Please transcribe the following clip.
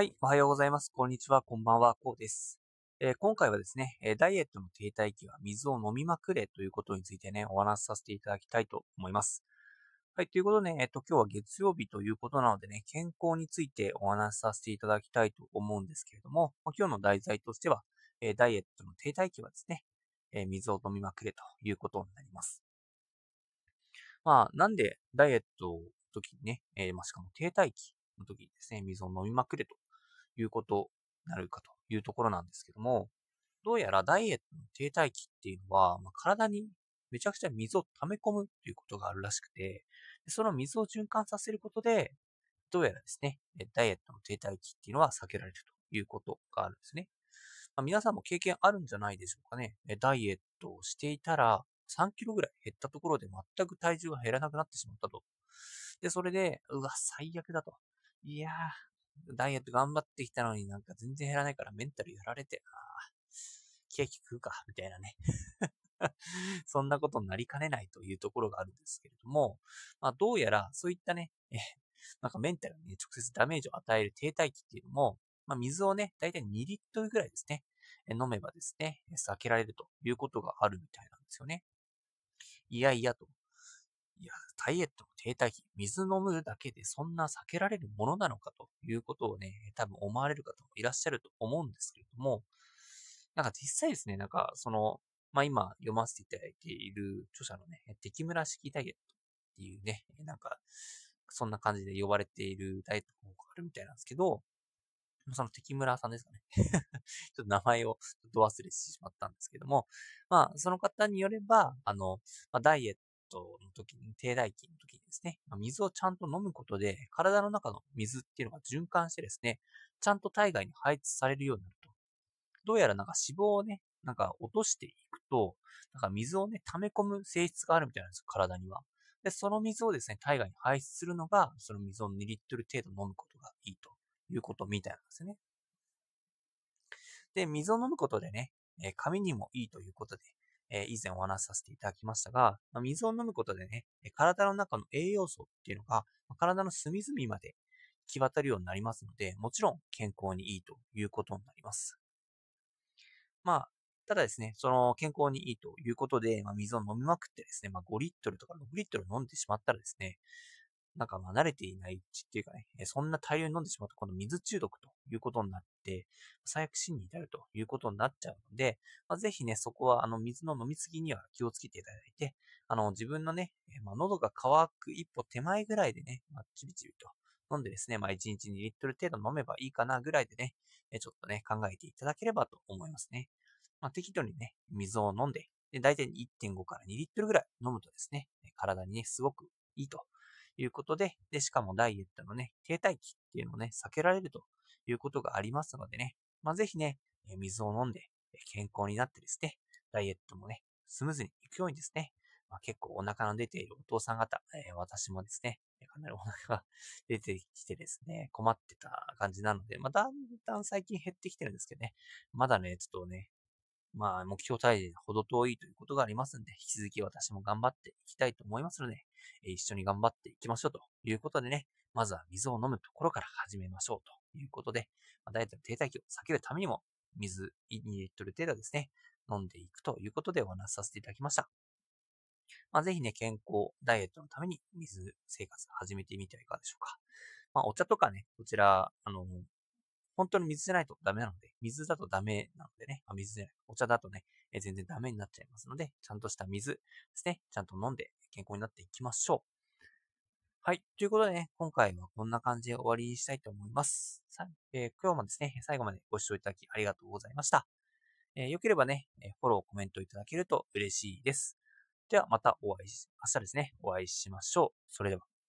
はい、おはようございます。こんにちは、こんばんは、こうです。えー今回はですね、えダイエットの停滞期は水を飲みまくれということについてね、お話しさせていただきたいと思います。はい、ということでね、えっ、と、今日は月曜日ということなのでね、健康についてお話しさせていただきたいと思うんですけれども、今日の題材としては、えダイエットの停滞期はですね、え水を飲みまくれということになります。まあ、なんでダイエットの時にね、えーまあ、しかも停滞期の時にですね、水を飲みまくれということになるかというところなんですけども、どうやらダイエットの停滞期っていうのは、まあ、体にめちゃくちゃ水を溜め込むということがあるらしくて、その水を循環させることで、どうやらですね、ダイエットの停滞期っていうのは避けられるということがあるんですね。まあ、皆さんも経験あるんじゃないでしょうかね。ダイエットをしていたら、3キロぐらい減ったところで全く体重が減らなくなってしまったと。で、それで、うわ、最悪だと。いやー、ダイエット頑張ってきたのになんか全然減らないからメンタルやられて、あーケーキ食うか、みたいなね。そんなことになりかねないというところがあるんですけれども、まあ、どうやらそういったね、えなんかメンタルに、ね、直接ダメージを与える停滞期っていうのも、まあ、水をね、だいたい2リットルぐらいですね、飲めばですね、避けられるということがあるみたいなんですよね。いやいやと。いや、ダイエット停滞期、水飲むだけでそんな避けられるものなのかということをね、多分思われる方もいらっしゃると思うんですけれども、なんか実際ですね、なんかその、まあ今読ませていただいている著者のね、敵村式ダイエットっていうね、なんか、そんな感じで呼ばれているダイエット法があるみたいなんですけど、その敵村さんですかね。ちょっと名前をど忘れしてしまったんですけども、まあ、その方によれば、あの、まあ、ダイエットの時に、低代期の時にですね、水をちゃんと飲むことで、体の中の水っていうのが循環してですね、ちゃんと体外に排出されるようになると。どうやらなんか脂肪をね、なんか落としていくと、なんか水をね、溜め込む性質があるみたいなんですよ、体には。で、その水をですね、体外に排出するのが、その水を2リットル程度飲むことがいいということみたいなんですね。で、水を飲むことでね、えー髪にもいいということで、えー以前お話しさせていただきましたが、まあ水を飲むことでね、体の中の栄養素っていうのが、まあ体の隅々まで行き渡るようになりますので、もちろん健康にいいということになります。まあ、ただですね、その健康にいいということで、まあ、水を飲みまくってですね、まあ、5リットルとか6リットル飲んでしまったらですね、なんかま慣れていないうちっていうかね、そんな大量に飲んでしまうと、この水中毒ということになって、最悪死に至るということになっちゃうので、まあ、ぜひね、そこはあの水の飲みすぎには気をつけていただいて、あの自分のね、まあ、喉が渇く一歩手前ぐらいでね、まあ、ちびちびと飲んでですね、まあ、1日2リットル程度飲めばいいかなぐらいでね、ちょっとね、考えていただければと思いますね。まあ、適度にね、水を飲んで、で、大体1.5から2リットルぐらい飲むとですね、体にね、すごくいいということで、で、しかもダイエットのね、停滞期っていうのをね、避けられるということがありますのでね、まあ、ぜひね、水を飲んで、健康になってですね、ダイエットもね、スムーズにいくようにですね、まあ、結構お腹の出ているお父さん方、えー私もですね、かなりお腹が 出てきてですね、困ってた感じなので、まあ、だんだん最近減ってきてるんですけどね、まだね、ちょっとね、まあ、目標体重ほど遠いということがありますんで、引き続き私も頑張っていきたいと思いますので、一緒に頑張っていきましょうということでね、まずは水を飲むところから始めましょうということで、ま、ダイエットの停滞期を避けるためにも、水2リットル程度ですね、飲んでいくということでお話しさせていただきました。まあ、ぜひね、健康、ダイエットのために水生活始めてみてはいかがでしょうか。まあ、お茶とかね、こちら、あの、本当に水じゃないとダメなので、水だとダメなのでね、まあ、水じゃない、お茶だとね、え全然ダメになっちゃいますので、ちゃんとした水ですね、ちゃんと飲んで健康になっていきましょう。はい。ということでね、今回はこんな感じで終わりにしたいと思います。さえー今日もですね、最後までご視聴いただきありがとうございました。えーよければね、えフォロー、コメントいただけると嬉しいです。ではまたお会いし、明日ですね、お会いしましょう。それでは。